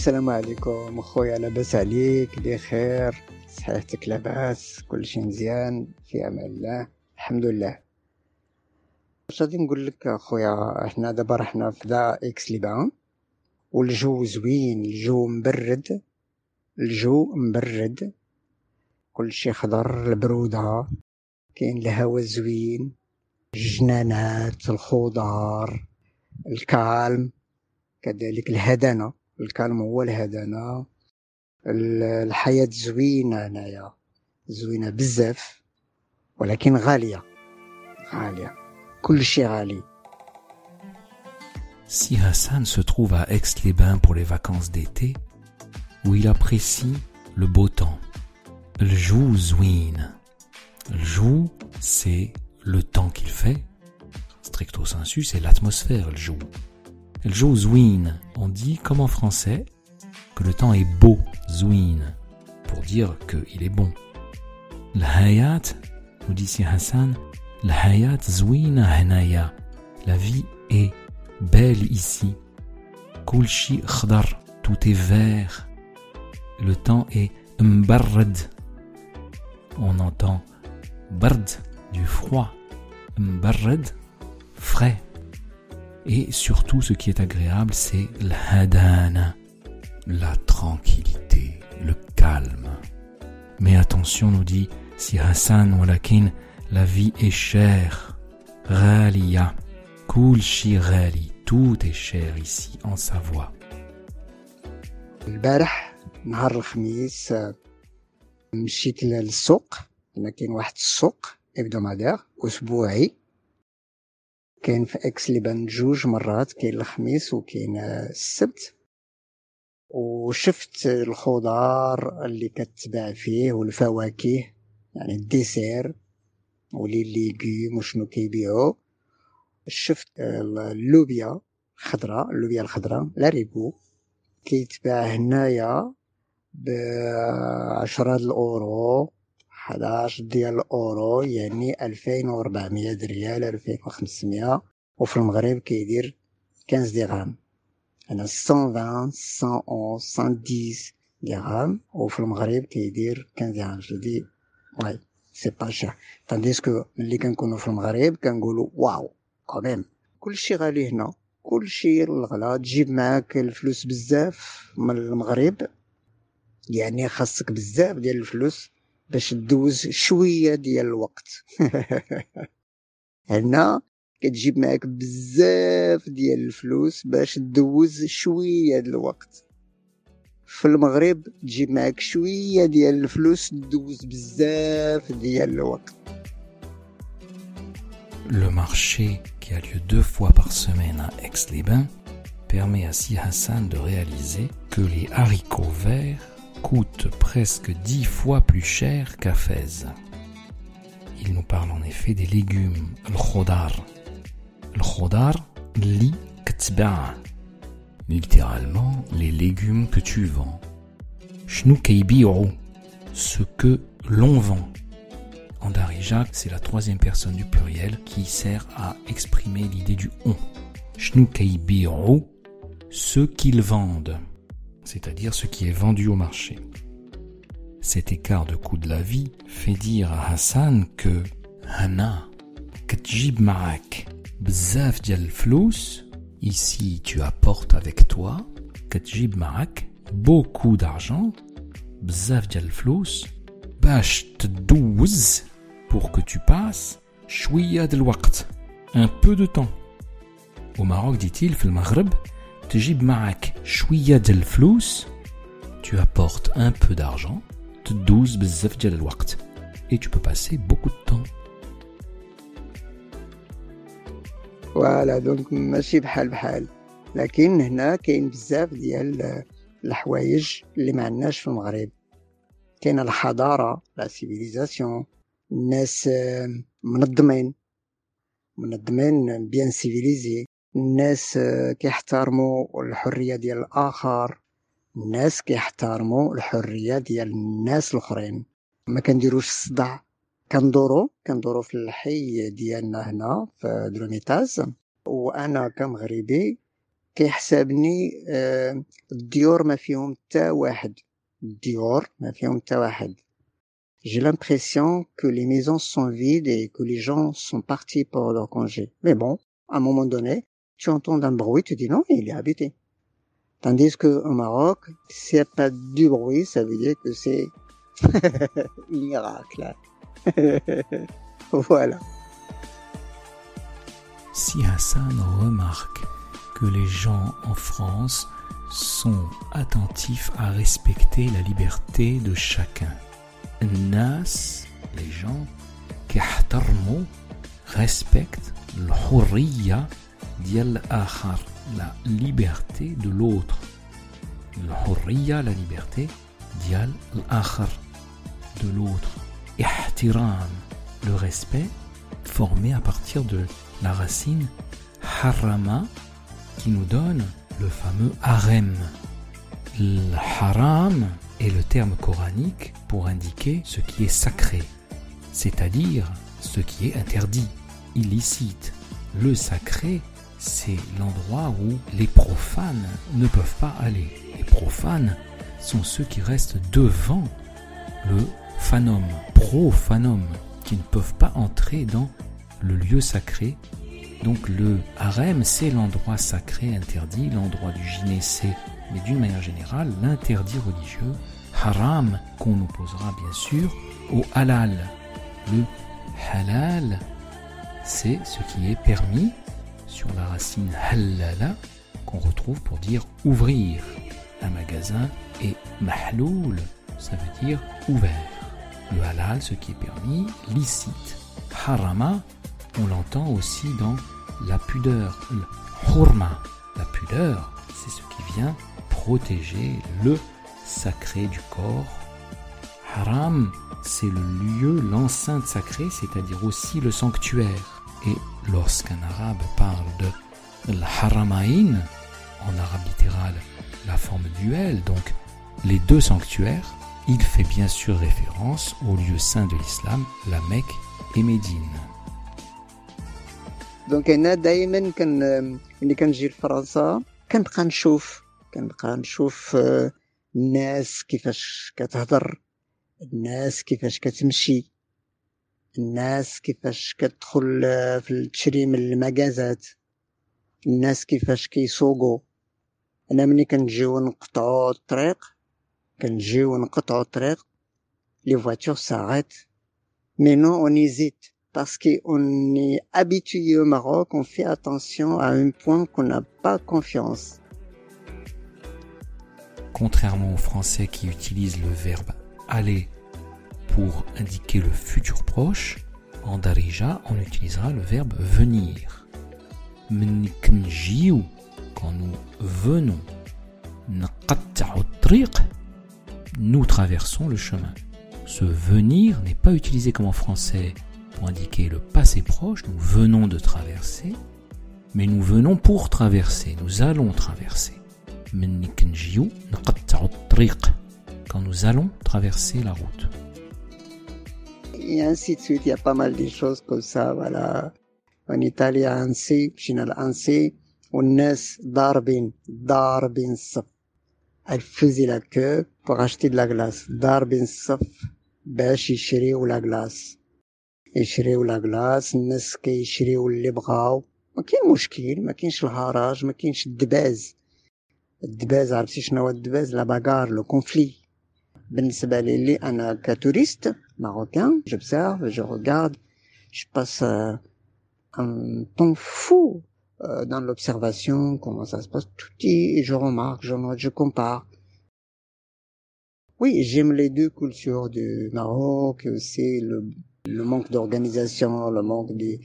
السلام عليكم أخويا لاباس عليك بخير صحتك لاباس كلشي مزيان في أمان الله الحمد لله. واش غادي نقول لك أخويا حنا دابا رحنا في دا إكس ليبان والجو زوين الجو مبرد الجو مبرد كلشي خضر البرودة كاين الهوا زوين الجنانات الخضار الكالم كذلك الهدنة. الكالم هو الهدنة الحياة زوينة هنايا زوينة بزاف ولكن غالية غالية كل شيء غالي Si Hassan se trouve à Aix-les-Bains pour les vacances d'été, où il apprécie le beau temps, le jour zouin. Le jour, c'est le temps qu'il fait. Stricto sensu, c'est l'atmosphère, le jour. Le jour zouin, on dit comme en français que le temps est beau, zouin, pour dire qu'il est bon. Le hayat, nous dit si Hassan, le hayat zouina hanaya. La vie est belle ici. Kulshi khdar, tout est vert. Le temps est mbarrad. On entend bard, du froid. Mbarrad, frais. Et surtout, ce qui est agréable, c'est l'hadana, la tranquillité, le calme. Mais attention, nous dit si Hassan walakin, la vie est chère. Raliya, kulshi rali, tout est cher ici en Savoie. البارح نهار الخميس مشيت للسوق هنا كاين واحد السوق ابدومادير اسبوعي كاين في إكس لبان جوج مرات كاين الخميس وكاين السبت. وشفت الخضار اللي كتباع فيه والفواكه يعني الديسير ولي ليغيوم وشنو كيبيعو. شفت اللوبيا الخضراء اللوبيا الخضراء لاريبو. كيتباع هنايا بعشرة الأورو 11 ديال الأورو يعني 2400 ريال 2500 وفي المغرب كيدير 15 درهم أنا 120 111 110 درهم وفي المغرب كيدير 15 درهم جدي واي سي با شير تانديسكو ملي كنكونو في المغرب كنقولو واو كوميم كلشي غالي هنا. كلشي الغلا. تجيب معاك الفلوس بزاف من المغرب. يعني خاصك بزاف ديال الفلوس. باش تدوز شوية ديال الوقت. هنا كتجيب معاك بزاف ديال الفلوس باش تدوز شوية ديال الوقت. في المغرب تجيب معاك شوية ديال الفلوس تدوز بزاف ديال الوقت. Le marché, qui a lieu deux fois par semaine à Aix-les-Bains, permet à Si Hassan de réaliser que les haricots verts coûtent presque dix fois plus cher qu'à Fès. Il nous parle en effet des légumes, le khodar. Li ktba. Littéralement, les légumes que tu vends. Shnu ce que l'on vend. En Darija, c'est la troisième personne du pluriel qui sert à exprimer l'idée du on. Shnu ce qu'ils vendent c'est-à-dire ce qui est vendu au marché. Cet écart de coût de la vie fait dire à Hassan que Hana, katjib ma'ak, bzaf dial flous, ici tu apportes avec toi, katjib ma'ak, beaucoup d'argent, bzaf dial flous, bash pour que tu passes, del waqt, un peu de temps. Au Maroc, dit-il, fil Maghreb, تجيب معك شوية ديال الفلوس tu apportes un peu d'argent تدوز بزاف ديال الوقت et tu peux passer beaucoup de temps فوالا دونك ماشي بحال بحال لكن هنا كاين بزاف ديال الحوايج اللي ما عندناش في المغرب كاينه الحضاره لا سيفيليزاسيون الناس آه، منظمين منظمين بيان سيفيليزي الناس كيحترموا الحرية ديال الآخر الناس كيحترموا الحرية ديال الناس الآخرين. ما كنديروش الصداع. كندورو كندورو في الحي ديالنا هنا في دروميتاز وأنا كمغربي كيحسبني آه، الديور ما فيهم حتى واحد. الديور ما فيهم حتى واحد. J'ai l'impression que les maisons sont vides et que les gens sont partis pour leur congé. Mais bon, à un moment donné, tu entends un bruit, tu dis non, il est habité. Tandis que au Maroc, s'il n'y a pas du bruit, ça veut dire que c'est miracle. voilà. Si Hassan remarque que les gens en France sont attentifs à respecter la liberté de chacun. Nas, les gens, qui respectent l'hurriya ديال الآخر la liberté de l'autre الحرية la liberté ديال الآخر de l'autre احترام le respect formé à partir de la racine harama qui nous donne le fameux harem le haram est le terme coranique pour indiquer ce qui est sacré, c'est-à-dire ce qui est interdit, illicite. Le sacré, c'est l'endroit où les profanes ne peuvent pas aller. Les profanes sont ceux qui restent devant le phanum, profanum, qui ne peuvent pas entrer dans le lieu sacré. Donc le harem, c'est l'endroit sacré interdit, l'endroit du gynécée mais d'une manière générale, l'interdit religieux, haram, qu'on opposera bien sûr au halal. Le halal, c'est ce qui est permis sur la racine halala qu'on retrouve pour dire ouvrir un magasin et mahloul, ça veut dire ouvert. Le halal, ce qui est permis, licite. Harama, on l'entend aussi dans la pudeur, le hurma. La pudeur, c'est ce qui vient protéger le sacré du corps. Haram, c'est le lieu, l'enceinte sacrée, c'est-à-dire aussi le sanctuaire. Et lorsqu'un arabe parle de l'haramain, en arabe littéral, la forme duel, donc les deux sanctuaires, il fait bien sûr référence au lieu saint de l'islam, la Mecque et Médine. دونك انا دائما كان ملي كنجي لفرنسا كنبقى نشوف كنبقى نشوف آه، الناس كيفاش كتهضر الناس كيفاش كتمشي الناس كيفاش كتدخل آه، في تشري من المكازات الناس كيفاش كيسوقوا انا ملي كنجيو نقطعو الطريق كنجيو نقطعو الطريق لي فواتور ساريت مي نو اون ايزيت parce qu'on est habitué au Maroc, on fait attention à un point qu'on n'a pas confiance. Contrairement aux Français qui utilisent le verbe aller pour indiquer le futur proche, en Darija, on utilisera le verbe venir. Mniknjiu, quand nous venons, nous traversons le chemin. Ce venir n'est pas utilisé comme en français pour indiquer le passé proche, nous venons de traverser, mais nous venons pour traverser, nous allons traverser. Quand nous allons traverser la route. Et ainsi de suite, il y a pas mal de choses comme ça, voilà. En Italie, à Annecy, مشينا لأنسي والناس ضاربين ضاربين الصف. Elle faisait la queue pour acheter de la glace. ضاربين الصف باش يشريو لا glace. يشريو لا glace الناس كيشريو اللي بغاو ما كاين مشكل ما كاينش الهراج ما كاينش الدباز الدباز عرفتي شنو هو الدباز لا باغار لو كونفلي بالنسبه لي اللي انا كتوريست marocain. J'observe, je regarde, je passe euh, un temps fou euh, dans l'observation, comment ça se passe, tout est, je remarque, je note, je compare. Oui, j'aime les deux cultures du Maroc, c'est le, le, manque d'organisation, le manque de,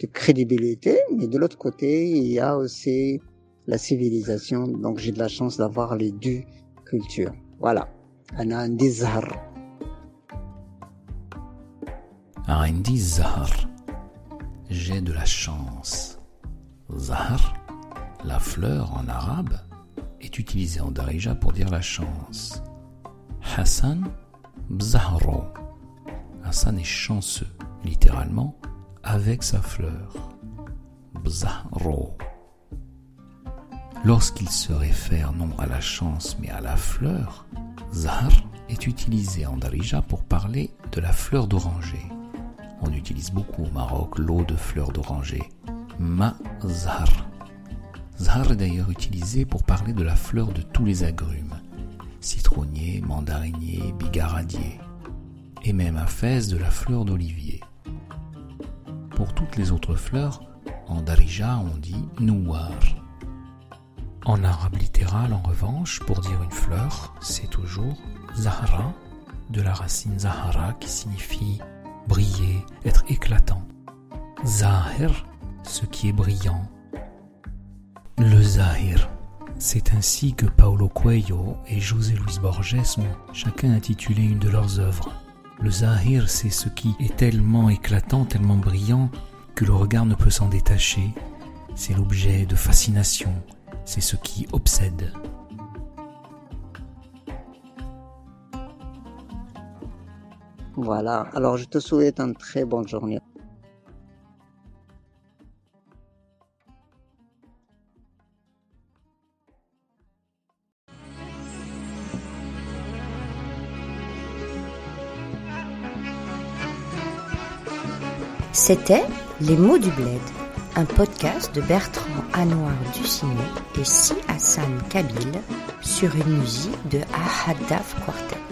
de crédibilité, mais de l'autre côté, il y a aussi la civilisation, donc j'ai de la chance d'avoir les deux cultures. Voilà, on a un désert. عندي Zahar. J'ai de la chance. Zahar, la fleur en arabe, est utilisée en darija pour dire la chance. Hassan, bzahro. Hassan est chanceux, littéralement, avec sa fleur. Bzahro. Lorsqu'il se réfère non à la chance mais à la fleur, Zahar est utilisé en Darija pour parler de la fleur d'oranger. On utilise beaucoup au Maroc l'eau de fleur d'oranger. Ma Zahar. Zahar est d'ailleurs utilisé pour parler de la fleur de tous les agrumes. Citronnier, mandarinier, bigaradier. Et même à Fès de la fleur d'olivier. Pour toutes les autres fleurs, en Darija on dit Nouar. En arabe littéral, en revanche, pour dire une fleur, c'est toujours Zahra, de la racine Zahara qui signifie briller, être éclatant. Zahir, ce qui est brillant. Le Zahir. C'est ainsi que Paulo Coelho et José Luis Borges ont chacun intitulé une de leurs œuvres. Le Zahir, c'est ce qui est tellement éclatant, tellement brillant, que le regard ne peut s'en détacher. C'est l'objet de fascination, c'est ce qui obsède. Voilà, alors je te souhaite une très bonne journée. C'était Les mots du bled un podcast de Bertrand Anouar Ducinet et Si Hassan Kabil sur une musique de Ahadaf Quartet.